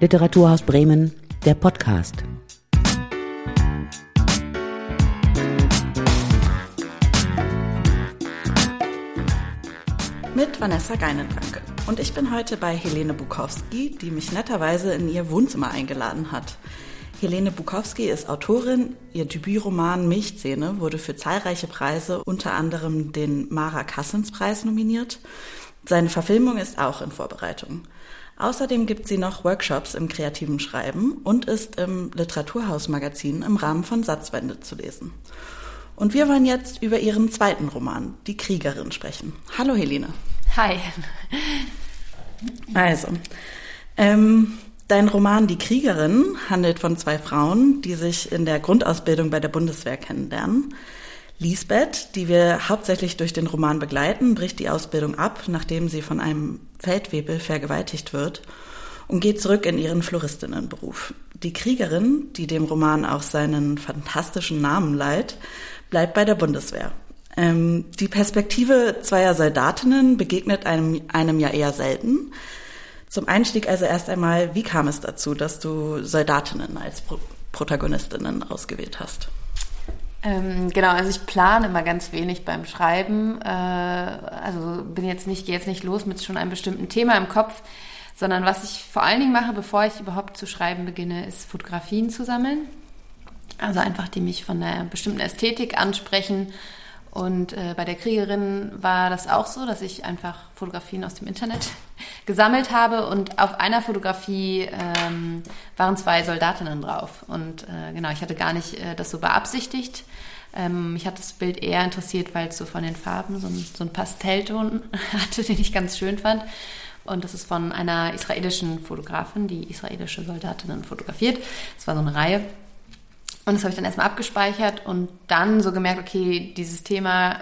Literaturhaus Bremen, der Podcast. Mit Vanessa Geinenranke. Und ich bin heute bei Helene Bukowski, die mich netterweise in ihr Wohnzimmer eingeladen hat. Helene Bukowski ist Autorin. Ihr Debütroman Milchzähne wurde für zahlreiche Preise, unter anderem den Mara Kassens Preis nominiert. Seine Verfilmung ist auch in Vorbereitung. Außerdem gibt sie noch Workshops im kreativen Schreiben und ist im Literaturhaus-Magazin im Rahmen von Satzwende zu lesen. Und wir wollen jetzt über ihren zweiten Roman, Die Kriegerin, sprechen. Hallo Helene. Hi. Also, ähm, dein Roman Die Kriegerin handelt von zwei Frauen, die sich in der Grundausbildung bei der Bundeswehr kennenlernen. Lisbeth, die wir hauptsächlich durch den Roman begleiten, bricht die Ausbildung ab, nachdem sie von einem Feldwebel vergewaltigt wird und geht zurück in ihren Floristinnenberuf. Die Kriegerin, die dem Roman auch seinen fantastischen Namen leiht, bleibt bei der Bundeswehr. Ähm, die Perspektive zweier Soldatinnen begegnet einem, einem ja eher selten. Zum Einstieg also erst einmal, wie kam es dazu, dass du Soldatinnen als Pro Protagonistinnen ausgewählt hast? Ähm, genau, also ich plane immer ganz wenig beim Schreiben. Äh, also bin jetzt nicht, gehe jetzt nicht los mit schon einem bestimmten Thema im Kopf, sondern was ich vor allen Dingen mache, bevor ich überhaupt zu schreiben beginne, ist Fotografien zu sammeln. Also einfach, die mich von einer bestimmten Ästhetik ansprechen. Und äh, bei der Kriegerin war das auch so, dass ich einfach Fotografien aus dem Internet gesammelt habe und auf einer Fotografie ähm, waren zwei Soldatinnen drauf. Und äh, genau, ich hatte gar nicht äh, das so beabsichtigt. Ähm, mich hat das Bild eher interessiert, weil es so von den Farben so, so einen Pastellton hatte, den ich ganz schön fand. Und das ist von einer israelischen Fotografin, die israelische Soldatinnen fotografiert. Es war so eine Reihe. Und das habe ich dann erstmal abgespeichert und dann so gemerkt, okay, dieses Thema,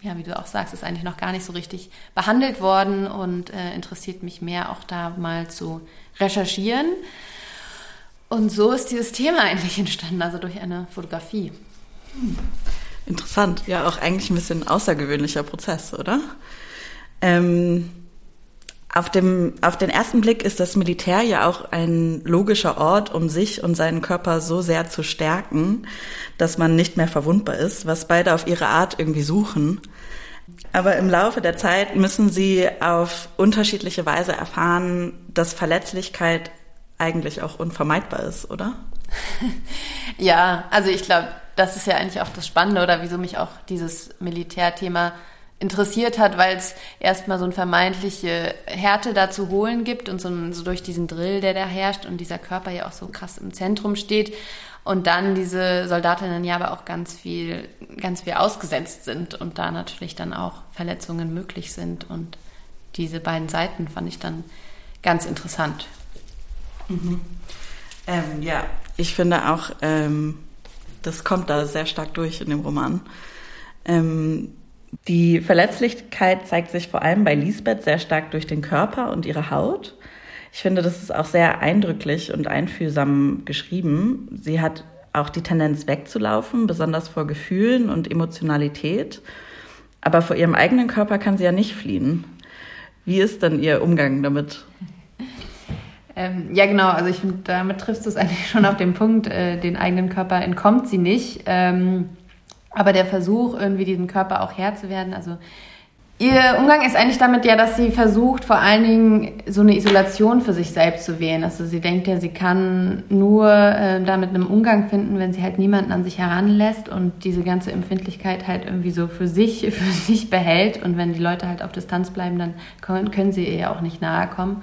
ja, wie du auch sagst, ist eigentlich noch gar nicht so richtig behandelt worden und äh, interessiert mich mehr auch da mal zu recherchieren. Und so ist dieses Thema eigentlich entstanden, also durch eine Fotografie. Hm. Interessant, ja, auch eigentlich ein bisschen außergewöhnlicher Prozess, oder? Ähm, auf, dem, auf den ersten Blick ist das Militär ja auch ein logischer Ort, um sich und seinen Körper so sehr zu stärken, dass man nicht mehr verwundbar ist, was beide auf ihre Art irgendwie suchen. Aber im Laufe der Zeit müssen sie auf unterschiedliche Weise erfahren, dass Verletzlichkeit eigentlich auch unvermeidbar ist, oder? ja, also ich glaube, das ist ja eigentlich auch das Spannende oder wieso mich auch dieses Militärthema interessiert hat, weil es erstmal so eine vermeintliche Härte da zu holen gibt und so, so, durch diesen Drill, der da herrscht und dieser Körper ja auch so krass im Zentrum steht und dann diese Soldatinnen ja aber auch ganz viel, ganz viel ausgesetzt sind und da natürlich dann auch Verletzungen möglich sind und diese beiden Seiten fand ich dann ganz interessant. Mhm. Ähm, ja, ich finde auch, ähm, das kommt da sehr stark durch in dem Roman. Ähm, die Verletzlichkeit zeigt sich vor allem bei Lisbeth sehr stark durch den Körper und ihre Haut. Ich finde, das ist auch sehr eindrücklich und einfühlsam geschrieben. Sie hat auch die Tendenz wegzulaufen, besonders vor Gefühlen und Emotionalität. Aber vor ihrem eigenen Körper kann sie ja nicht fliehen. Wie ist denn ihr Umgang damit? Ähm, ja, genau. Also ich finde, damit triffst du es eigentlich schon auf den Punkt. Äh, den eigenen Körper entkommt sie nicht. Ähm, aber der Versuch, irgendwie diesem Körper auch Herr zu werden, also Ihr Umgang ist eigentlich damit ja, dass sie versucht, vor allen Dingen so eine Isolation für sich selbst zu wählen. Also sie denkt ja, sie kann nur äh, damit einen Umgang finden, wenn sie halt niemanden an sich heranlässt und diese ganze Empfindlichkeit halt irgendwie so für sich, für sich behält. Und wenn die Leute halt auf Distanz bleiben, dann können, können sie ihr ja auch nicht nahe kommen.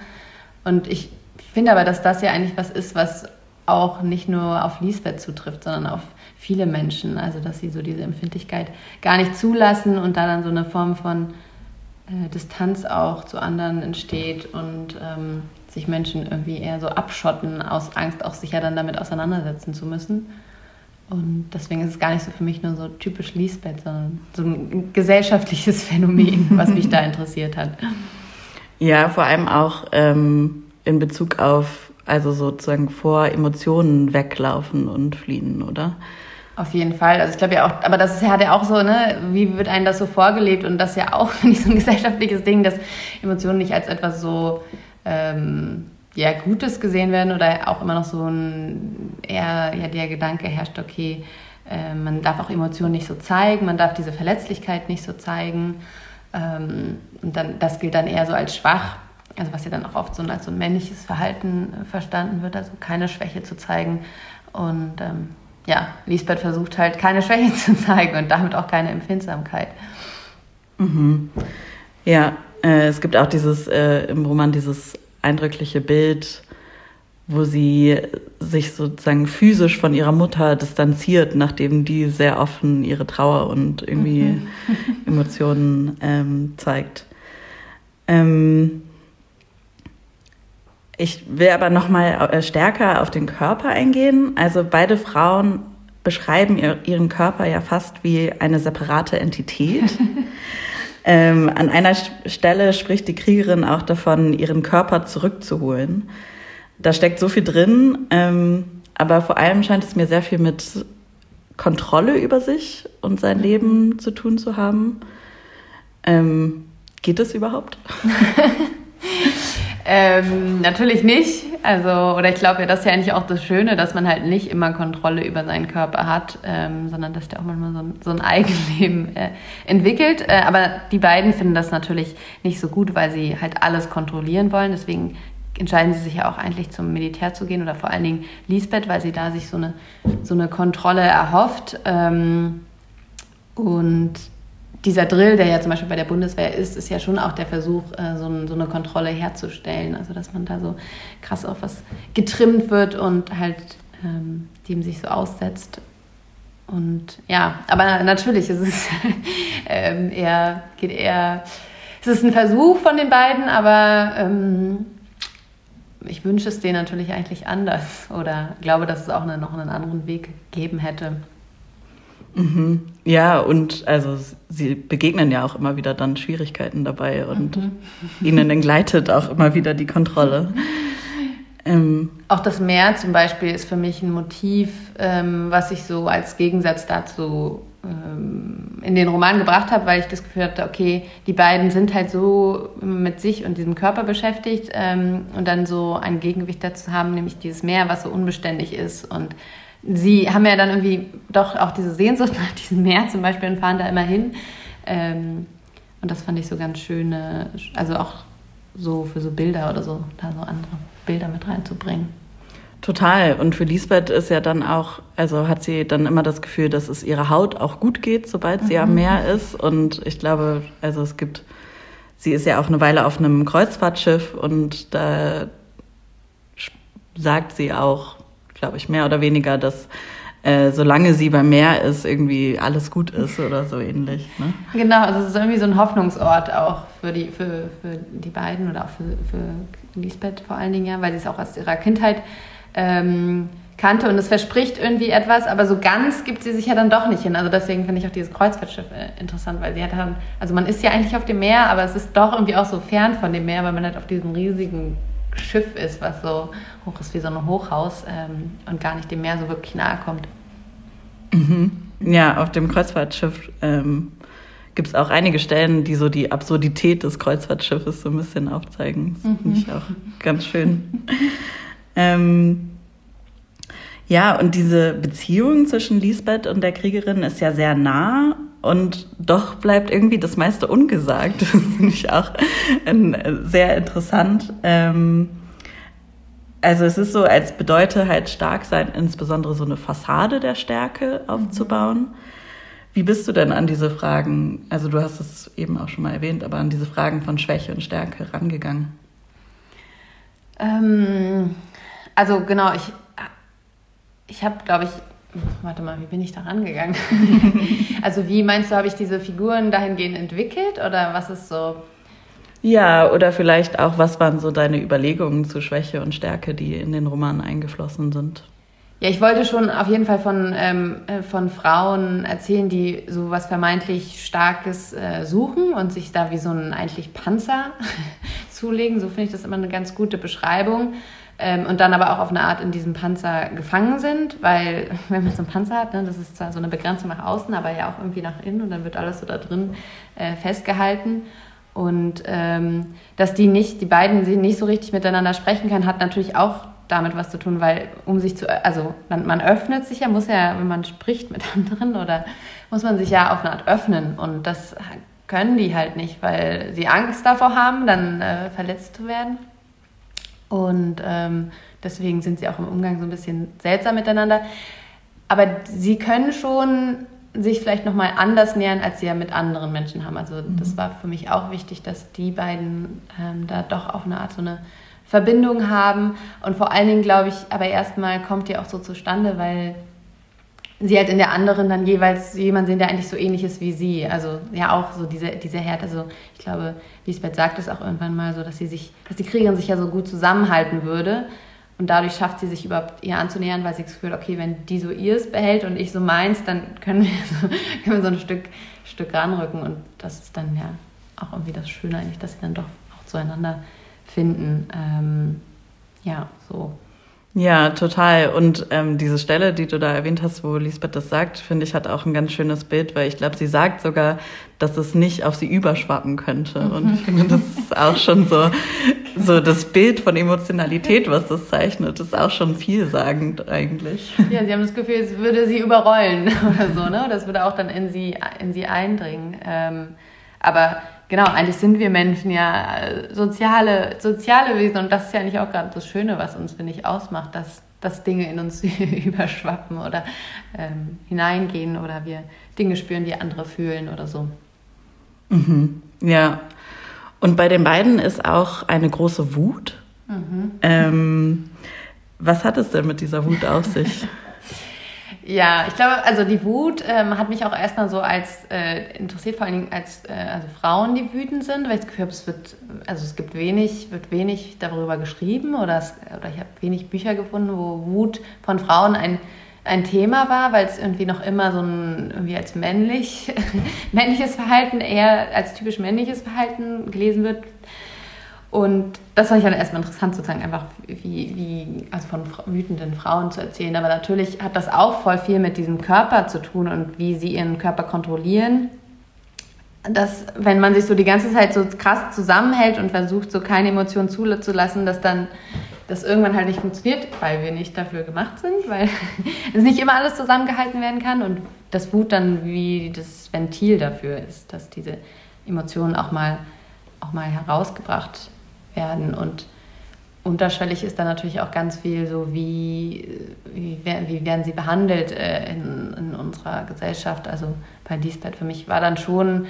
Und ich finde aber, dass das ja eigentlich was ist, was auch nicht nur auf Lisbeth zutrifft, sondern auf viele Menschen. Also, dass sie so diese Empfindlichkeit gar nicht zulassen und da dann so eine Form von äh, Distanz auch zu anderen entsteht und ähm, sich Menschen irgendwie eher so abschotten aus Angst, auch sich ja dann damit auseinandersetzen zu müssen. Und deswegen ist es gar nicht so für mich nur so typisch Lisbeth, sondern so ein gesellschaftliches Phänomen, was mich da interessiert hat. Ja, vor allem auch ähm, in Bezug auf, also sozusagen vor Emotionen weglaufen und fliehen, oder? Auf jeden Fall. Also ich glaube ja auch, aber das ist ja, hat ja auch so, ne, wie wird einem das so vorgelebt und das ja auch, finde ich, so ein gesellschaftliches Ding, dass Emotionen nicht als etwas so, ähm, ja, Gutes gesehen werden oder auch immer noch so ein eher ja, der Gedanke herrscht, okay, äh, man darf auch Emotionen nicht so zeigen, man darf diese Verletzlichkeit nicht so zeigen. Ähm, und dann, das gilt dann eher so als schwach, also was ja dann auch oft so als so ein männliches Verhalten äh, verstanden wird, also keine Schwäche zu zeigen. Und ähm, ja, Lisbeth versucht halt keine Schwäche zu zeigen und damit auch keine Empfindsamkeit. Mhm. Ja, äh, es gibt auch dieses äh, im Roman dieses eindrückliche Bild, wo sie sich sozusagen physisch von ihrer Mutter distanziert, nachdem die sehr offen ihre Trauer und irgendwie mhm. Emotionen ähm, zeigt. Ähm, ich will aber noch mal äh, stärker auf den Körper eingehen. Also beide Frauen beschreiben ihren Körper ja fast wie eine separate Entität. ähm, an einer Stelle spricht die Kriegerin auch davon, ihren Körper zurückzuholen. Da steckt so viel drin, ähm, aber vor allem scheint es mir sehr viel mit Kontrolle über sich und sein Leben zu tun zu haben. Ähm, geht es überhaupt? Ähm, natürlich nicht. Also, oder ich glaube ja, das ist ja eigentlich auch das Schöne, dass man halt nicht immer Kontrolle über seinen Körper hat, ähm, sondern dass der auch manchmal so ein, so ein Eigenleben äh, entwickelt. Äh, aber die beiden finden das natürlich nicht so gut, weil sie halt alles kontrollieren wollen. Deswegen entscheiden sie sich ja auch eigentlich zum Militär zu gehen oder vor allen Dingen Lisbeth, weil sie da sich so eine, so eine Kontrolle erhofft. Ähm, und dieser Drill, der ja zum Beispiel bei der Bundeswehr ist, ist ja schon auch der Versuch, äh, so, ein, so, eine Kontrolle herzustellen. Also dass man da so krass auf was getrimmt wird und halt ähm, dem sich so aussetzt. Und ja, aber natürlich ist es ähm, eher, geht eher, es ist ein Versuch von den beiden, aber ähm, ich wünsche es denen natürlich eigentlich anders oder glaube, dass es auch noch einen anderen Weg geben hätte. Mhm. Ja, und also sie begegnen ja auch immer wieder dann Schwierigkeiten dabei und mhm. ihnen entgleitet auch immer wieder die Kontrolle. Ähm, auch das Meer zum Beispiel ist für mich ein Motiv, ähm, was ich so als Gegensatz dazu in den Roman gebracht habe, weil ich das Gefühl hatte, okay, die beiden sind halt so mit sich und diesem Körper beschäftigt ähm, und dann so ein Gegengewicht dazu haben, nämlich dieses Meer, was so unbeständig ist und sie haben ja dann irgendwie doch auch diese Sehnsucht nach diesem Meer zum Beispiel und fahren da immer hin. Ähm, und das fand ich so ganz schön, also auch so für so Bilder oder so, da so andere Bilder mit reinzubringen. Total. Und für Lisbeth ist ja dann auch, also hat sie dann immer das Gefühl, dass es ihrer Haut auch gut geht, sobald sie mhm. am Meer ist. Und ich glaube, also es gibt, sie ist ja auch eine Weile auf einem Kreuzfahrtschiff und da sagt sie auch, glaube ich, mehr oder weniger, dass äh, solange sie beim Meer ist, irgendwie alles gut ist oder so ähnlich. Ne? Genau, also es ist irgendwie so ein Hoffnungsort auch für die, für, für die beiden oder auch für, für Lisbeth vor allen Dingen, ja, weil sie es auch aus ihrer Kindheit ähm, kannte und es verspricht irgendwie etwas, aber so ganz gibt sie sich ja dann doch nicht hin. Also deswegen finde ich auch dieses Kreuzfahrtschiff äh, interessant, weil sie hat dann, also man ist ja eigentlich auf dem Meer, aber es ist doch irgendwie auch so fern von dem Meer, weil man halt auf diesem riesigen Schiff ist, was so hoch ist wie so ein Hochhaus ähm, und gar nicht dem Meer so wirklich nahe kommt. Mhm. Ja, auf dem Kreuzfahrtschiff ähm, gibt es auch einige Stellen, die so die Absurdität des Kreuzfahrtschiffes so ein bisschen aufzeigen. Das finde ich mhm. auch ganz schön. ähm, ja, und diese Beziehung zwischen Lisbeth und der Kriegerin ist ja sehr nah und doch bleibt irgendwie das meiste ungesagt. Das finde ich auch sehr interessant. Ähm, also es ist so, als bedeute halt stark sein, insbesondere so eine Fassade der Stärke aufzubauen. Wie bist du denn an diese Fragen, also du hast es eben auch schon mal erwähnt, aber an diese Fragen von Schwäche und Stärke rangegangen? Ähm, also genau, ich, ich habe, glaube ich, warte mal, wie bin ich da rangegangen? also wie meinst du, habe ich diese Figuren dahingehend entwickelt oder was ist so? Ja, oder vielleicht auch, was waren so deine Überlegungen zu Schwäche und Stärke, die in den Roman eingeflossen sind? Ja, ich wollte schon auf jeden Fall von, ähm, äh, von Frauen erzählen, die so was vermeintlich Starkes äh, suchen und sich da wie so ein eigentlich Panzer zulegen. So finde ich das immer eine ganz gute Beschreibung ähm, und dann aber auch auf eine Art in diesem Panzer gefangen sind, weil wenn man so einen Panzer hat, ne, das ist zwar so eine Begrenzung nach außen, aber ja auch irgendwie nach innen und dann wird alles so da drin äh, festgehalten. Und ähm, dass die nicht, die beiden sie nicht so richtig miteinander sprechen kann, hat natürlich auch damit was zu tun, weil um sich zu, also man, man öffnet sich ja, muss ja, wenn man spricht mit anderen oder muss man sich ja auf eine Art öffnen und das können die halt nicht, weil sie Angst davor haben, dann äh, verletzt zu werden. Und ähm, deswegen sind sie auch im Umgang so ein bisschen seltsam miteinander. Aber sie können schon sich vielleicht nochmal anders nähern, als sie ja mit anderen Menschen haben. Also mhm. das war für mich auch wichtig, dass die beiden ähm, da doch auf eine Art so eine Verbindung haben. Und vor allen Dingen, glaube ich, aber erstmal kommt die auch so zustande, weil sie halt in der anderen dann jeweils jemanden sehen, der eigentlich so ähnlich ist wie sie. Also ja auch so diese, diese Härte. Also ich glaube, Lisbeth sagt es auch irgendwann mal so, dass sie sich, dass die Kriegerin sich ja so gut zusammenhalten würde. Und dadurch schafft sie sich überhaupt ihr anzunähern, weil sie das Gefühl, okay, wenn die so ihrs behält und ich so meins, dann können wir so, können wir so ein Stück, Stück ranrücken. Und das ist dann ja auch irgendwie das Schöne eigentlich, dass sie dann doch auch zueinander finden. Ähm, ja, so. Ja, total. Und ähm, diese Stelle, die du da erwähnt hast, wo Lisbeth das sagt, finde ich, hat auch ein ganz schönes Bild, weil ich glaube, sie sagt sogar, dass es nicht auf sie überschwappen könnte. Mhm. Und ich finde, das ist auch schon so, so das Bild von Emotionalität, was das zeichnet, ist auch schon vielsagend eigentlich. Ja, sie haben das Gefühl, es würde sie überrollen oder so, ne? Das würde auch dann in sie, in sie eindringen. Ähm, aber genau, eigentlich sind wir Menschen ja äh, soziale, soziale Wesen und das ist ja eigentlich auch gerade das Schöne, was uns, finde ich, ausmacht, dass, dass Dinge in uns überschwappen oder ähm, hineingehen oder wir Dinge spüren, die andere fühlen oder so. Mhm. Ja. Und bei den beiden ist auch eine große Wut. Mhm. Ähm, was hat es denn mit dieser Wut auf sich? Ja, ich glaube, also die Wut ähm, hat mich auch erstmal so als äh, interessiert, vor allen Dingen als äh, also Frauen, die wütend sind, weil ich das Gefühl habe, es wird, also es gibt wenig, wird wenig darüber geschrieben oder, es, oder ich habe wenig Bücher gefunden, wo Wut von Frauen ein, ein Thema war, weil es irgendwie noch immer so ein, irgendwie als männlich, männliches Verhalten, eher als typisch männliches Verhalten gelesen wird. Und das fand ich dann erstmal interessant, sozusagen einfach wie, wie also von wütenden Frauen zu erzählen. Aber natürlich hat das auch voll viel mit diesem Körper zu tun und wie sie ihren Körper kontrollieren. Dass, wenn man sich so die ganze Zeit so krass zusammenhält und versucht, so keine Emotionen zuzulassen, dass dann das irgendwann halt nicht funktioniert, weil wir nicht dafür gemacht sind, weil es nicht immer alles zusammengehalten werden kann und das Wut dann wie das Ventil dafür ist, dass diese Emotionen auch mal, auch mal herausgebracht werden. Und unterschwellig ist dann natürlich auch ganz viel so, wie, wie, wie werden sie behandelt äh, in, in unserer Gesellschaft. Also bei Lisbeth für mich war dann schon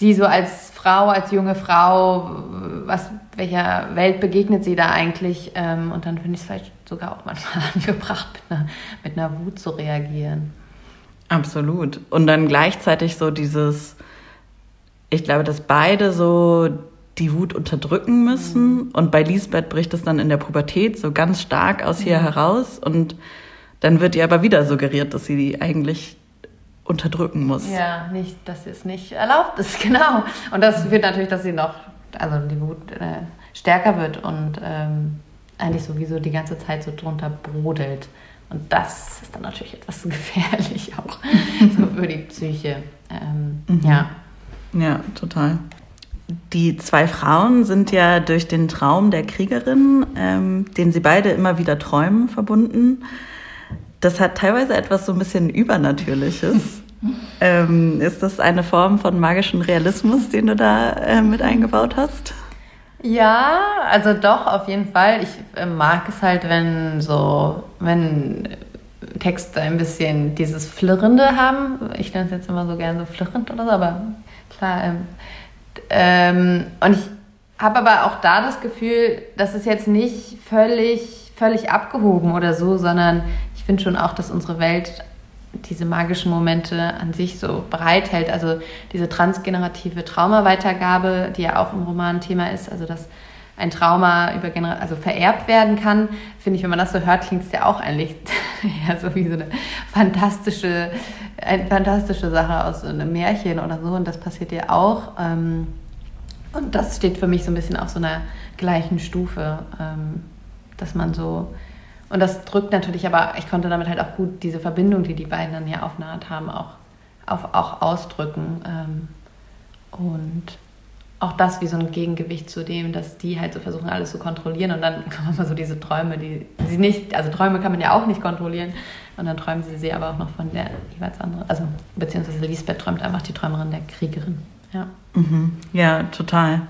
sie so als Frau, als junge Frau, was, welcher Welt begegnet sie da eigentlich? Ähm, und dann finde ich es vielleicht sogar auch manchmal angebracht, mit einer, mit einer Wut zu reagieren. Absolut. Und dann gleichzeitig so dieses, ich glaube, dass beide so die Wut unterdrücken müssen. Mhm. Und bei Lisbeth bricht es dann in der Pubertät so ganz stark aus ihr mhm. heraus. Und dann wird ihr aber wieder suggeriert, dass sie die eigentlich unterdrücken muss. Ja, nicht, dass es nicht erlaubt ist, genau. Und das führt natürlich, dass sie noch, also die Wut äh, stärker wird und ähm, eigentlich sowieso die ganze Zeit so drunter brodelt. Und das ist dann natürlich etwas gefährlich auch so für die Psyche. Ähm, mhm. Ja. Ja, total. Die zwei Frauen sind ja durch den Traum der Kriegerin, ähm, den sie beide immer wieder träumen, verbunden. Das hat teilweise etwas so ein bisschen Übernatürliches. ähm, ist das eine Form von magischem Realismus, den du da äh, mit eingebaut hast? Ja, also doch, auf jeden Fall. Ich äh, mag es halt, wenn so, wenn Texte ein bisschen dieses Flirrende haben. Ich nenne es jetzt immer so gerne so flirrend oder so, aber klar, ähm, ähm, und ich habe aber auch da das Gefühl, das ist jetzt nicht völlig, völlig abgehoben oder so, sondern ich finde schon auch, dass unsere Welt diese magischen Momente an sich so bereithält. Also diese transgenerative Traumaweitergabe, die ja auch im Roman Thema ist, also dass ein Trauma über Gener also vererbt werden kann, finde ich, wenn man das so hört, klingt es ja auch eigentlich ja, so wie so eine fantastische, eine fantastische Sache aus so einem Märchen oder so. Und das passiert ja auch. Ähm, und das steht für mich so ein bisschen auf so einer gleichen Stufe, ähm, dass man so, und das drückt natürlich, aber ich konnte damit halt auch gut diese Verbindung, die die beiden dann ja auf eine haben, auch, auf, auch ausdrücken. Ähm, und auch das wie so ein Gegengewicht zu dem, dass die halt so versuchen, alles zu kontrollieren und dann kommen immer so diese Träume, die sie nicht, also Träume kann man ja auch nicht kontrollieren und dann träumen sie sie aber auch noch von der jeweils anderen, also beziehungsweise Lisbeth träumt einfach die Träumerin der Kriegerin. Ja, mhm. ja total.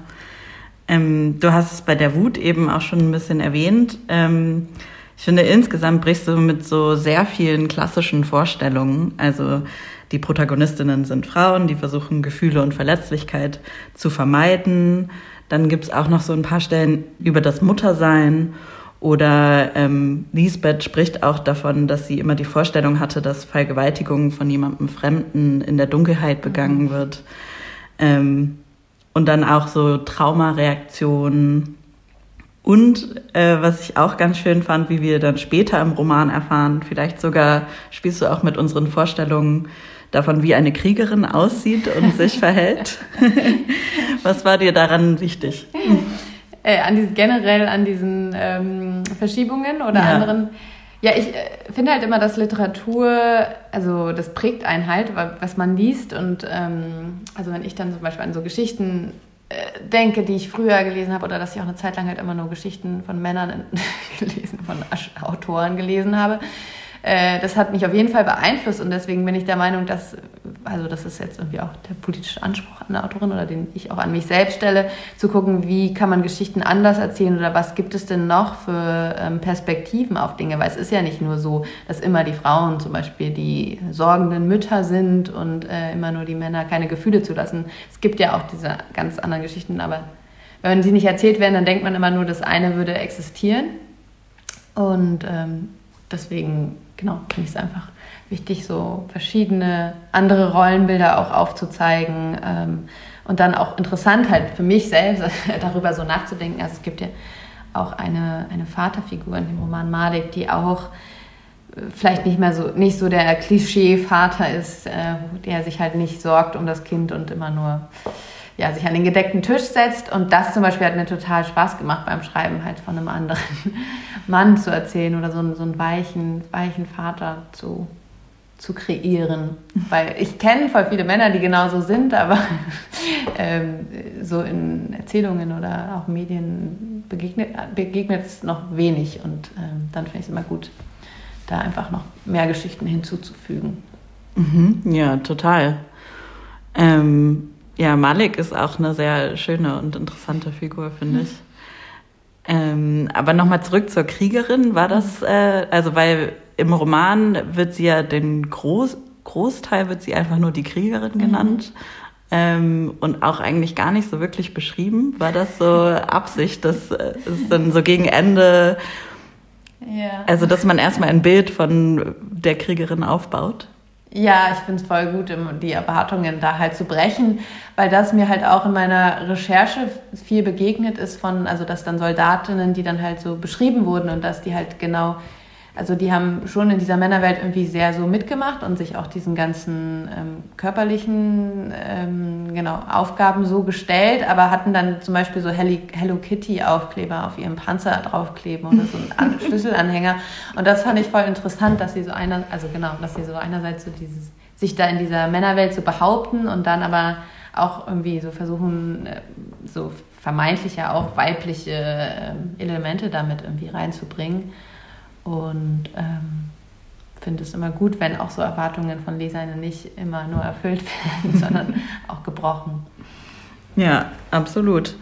Ähm, du hast es bei der Wut eben auch schon ein bisschen erwähnt. Ähm, ich finde, insgesamt brichst du mit so sehr vielen klassischen Vorstellungen. Also die Protagonistinnen sind Frauen, die versuchen Gefühle und Verletzlichkeit zu vermeiden. Dann gibt's auch noch so ein paar Stellen über das Muttersein. Oder ähm, Lisbeth spricht auch davon, dass sie immer die Vorstellung hatte, dass Vergewaltigung von jemandem Fremden in der Dunkelheit begangen wird. Ähm, und dann auch so Traumareaktionen. Und äh, was ich auch ganz schön fand, wie wir dann später im Roman erfahren, vielleicht sogar spielst du auch mit unseren Vorstellungen davon, wie eine Kriegerin aussieht und sich verhält. was war dir daran wichtig? Äh, an diesen, generell an diesen ähm, Verschiebungen oder ja. anderen ja, ich äh, finde halt immer, dass Literatur, also das prägt einen halt, was man liest. Und ähm, also wenn ich dann zum Beispiel an so Geschichten äh, denke, die ich früher gelesen habe, oder dass ich auch eine Zeit lang halt immer nur Geschichten von Männern gelesen, von Autoren gelesen habe, das hat mich auf jeden Fall beeinflusst und deswegen bin ich der Meinung, dass, also das ist jetzt irgendwie auch der politische Anspruch an der Autorin oder den ich auch an mich selbst stelle, zu gucken, wie kann man Geschichten anders erzählen oder was gibt es denn noch für ähm, Perspektiven auf Dinge, weil es ist ja nicht nur so, dass immer die Frauen zum Beispiel die sorgenden Mütter sind und äh, immer nur die Männer keine Gefühle zulassen. Es gibt ja auch diese ganz anderen Geschichten, aber wenn sie nicht erzählt werden, dann denkt man immer nur, das eine würde existieren. Und ähm, deswegen genau, finde ich es einfach wichtig, so verschiedene andere Rollenbilder auch aufzuzeigen ähm, und dann auch interessant halt für mich selbst darüber so nachzudenken. Also es gibt ja auch eine, eine Vaterfigur in dem Roman Malik, die auch äh, vielleicht nicht mehr so nicht so der Klischee-Vater ist, äh, der sich halt nicht sorgt um das Kind und immer nur ja, sich an den gedeckten Tisch setzt. Und das zum Beispiel hat mir total Spaß gemacht beim Schreiben, halt von einem anderen Mann zu erzählen oder so, einen, so einen weichen, weichen Vater zu, zu kreieren. Weil ich kenne voll viele Männer, die genauso sind, aber ähm, so in Erzählungen oder auch Medien begegnet, begegnet es noch wenig. Und ähm, dann finde ich es immer gut, da einfach noch mehr Geschichten hinzuzufügen. Mhm, ja, total. Ähm, ja, Malik ist auch eine sehr schöne und interessante Figur, finde ich. Ähm, aber nochmal zurück zur Kriegerin. War das, äh, also weil im Roman wird sie ja den Groß, Großteil wird sie einfach nur die Kriegerin mhm. genannt. Mhm. Ähm, und auch eigentlich gar nicht so wirklich beschrieben. War das so Absicht, dass äh, es dann so gegen Ende, ja. also dass man erstmal ein Bild von der Kriegerin aufbaut? Ja, ich finde es voll gut, die Erwartungen da halt zu brechen, weil das mir halt auch in meiner Recherche viel begegnet ist von, also dass dann Soldatinnen, die dann halt so beschrieben wurden und dass die halt genau also die haben schon in dieser Männerwelt irgendwie sehr so mitgemacht und sich auch diesen ganzen ähm, körperlichen ähm, genau, Aufgaben so gestellt, aber hatten dann zum Beispiel so Hello Kitty Aufkleber auf ihrem Panzer draufkleben oder so einen Schlüsselanhänger. Und das fand ich voll interessant, dass sie so einer, also genau, dass sie so einerseits so dieses, sich da in dieser Männerwelt so behaupten und dann aber auch irgendwie so versuchen, äh, so vermeintlich ja auch weibliche ähm, Elemente damit irgendwie reinzubringen. Und ähm, finde es immer gut, wenn auch so Erwartungen von Lesern nicht immer nur erfüllt werden, sondern auch gebrochen. Ja, absolut.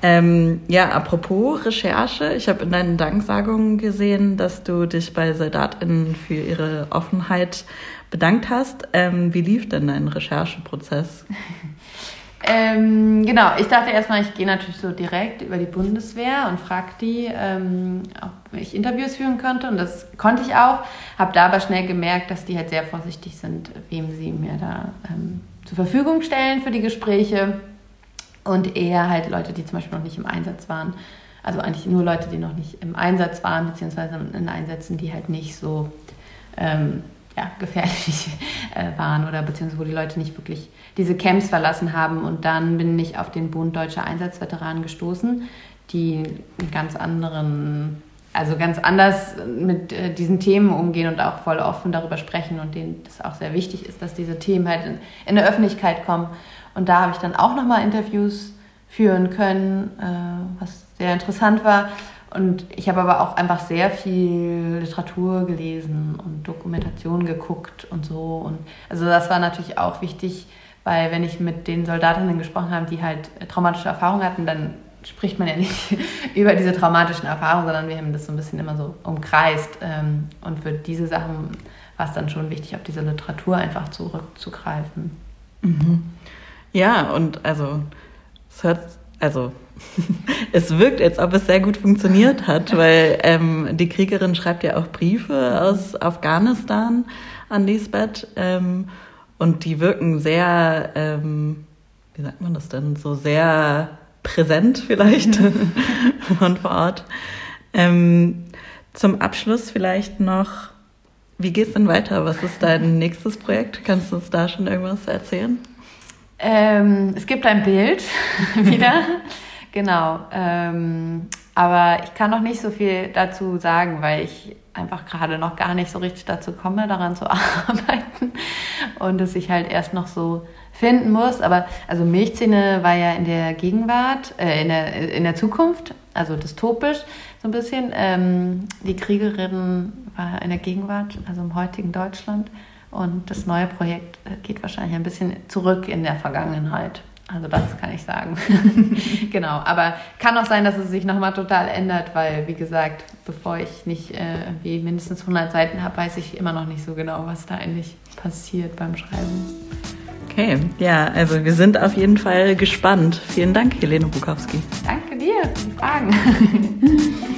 Ähm, ja, apropos Recherche, ich habe in deinen Danksagungen gesehen, dass du dich bei SoldatInnen für ihre Offenheit bedankt hast. Ähm, wie lief denn dein Rechercheprozess? Ähm, genau, ich dachte erstmal, ich gehe natürlich so direkt über die Bundeswehr und frage die, ähm, ob ich Interviews führen könnte. Und das konnte ich auch. Habe da aber schnell gemerkt, dass die halt sehr vorsichtig sind, wem sie mir da ähm, zur Verfügung stellen für die Gespräche. Und eher halt Leute, die zum Beispiel noch nicht im Einsatz waren. Also eigentlich nur Leute, die noch nicht im Einsatz waren, beziehungsweise in Einsätzen, die halt nicht so ähm, ja, gefährlich äh, waren oder beziehungsweise wo die Leute nicht wirklich diese Camps verlassen haben. Und dann bin ich auf den Bund Deutscher Einsatzveteranen gestoßen, die einen ganz anderen, also ganz anders mit äh, diesen Themen umgehen und auch voll offen darüber sprechen und denen das auch sehr wichtig ist, dass diese Themen halt in, in der Öffentlichkeit kommen. Und da habe ich dann auch nochmal Interviews führen können, äh, was sehr interessant war. Und ich habe aber auch einfach sehr viel Literatur gelesen und Dokumentation geguckt und so. Und also das war natürlich auch wichtig, weil wenn ich mit den Soldatinnen gesprochen habe, die halt traumatische Erfahrungen hatten, dann spricht man ja nicht über diese traumatischen Erfahrungen, sondern wir haben das so ein bisschen immer so umkreist. Ähm, und für diese Sachen war es dann schon wichtig, auf diese Literatur einfach zurückzugreifen. Mhm. Ja, und also es hört, also es wirkt, als ob es sehr gut funktioniert hat, weil ähm, die Kriegerin schreibt ja auch Briefe aus Afghanistan an Lisbeth ähm, und die wirken sehr, ähm, wie sagt man das denn, so sehr präsent vielleicht von vor Ort. Ähm, zum Abschluss vielleicht noch, wie geht es denn weiter? Was ist dein nächstes Projekt? Kannst du uns da schon irgendwas erzählen? Ähm, es gibt ein Bild wieder. Genau. Ähm, aber ich kann noch nicht so viel dazu sagen, weil ich einfach gerade noch gar nicht so richtig dazu komme, daran zu arbeiten und es sich halt erst noch so finden muss. Aber also Milchzähne war ja in der Gegenwart, äh, in, der, in der Zukunft, also dystopisch so ein bisschen. Ähm, die Kriegerin war in der Gegenwart, also im heutigen Deutschland. Und das neue Projekt äh, geht wahrscheinlich ein bisschen zurück in der Vergangenheit. Also das kann ich sagen. genau, aber kann auch sein, dass es sich nochmal total ändert, weil, wie gesagt, bevor ich nicht äh, irgendwie mindestens 100 Seiten habe, weiß ich immer noch nicht so genau, was da eigentlich passiert beim Schreiben. Okay, ja, also wir sind auf jeden Fall gespannt. Vielen Dank, Helene Bukowski. Danke dir für die Fragen.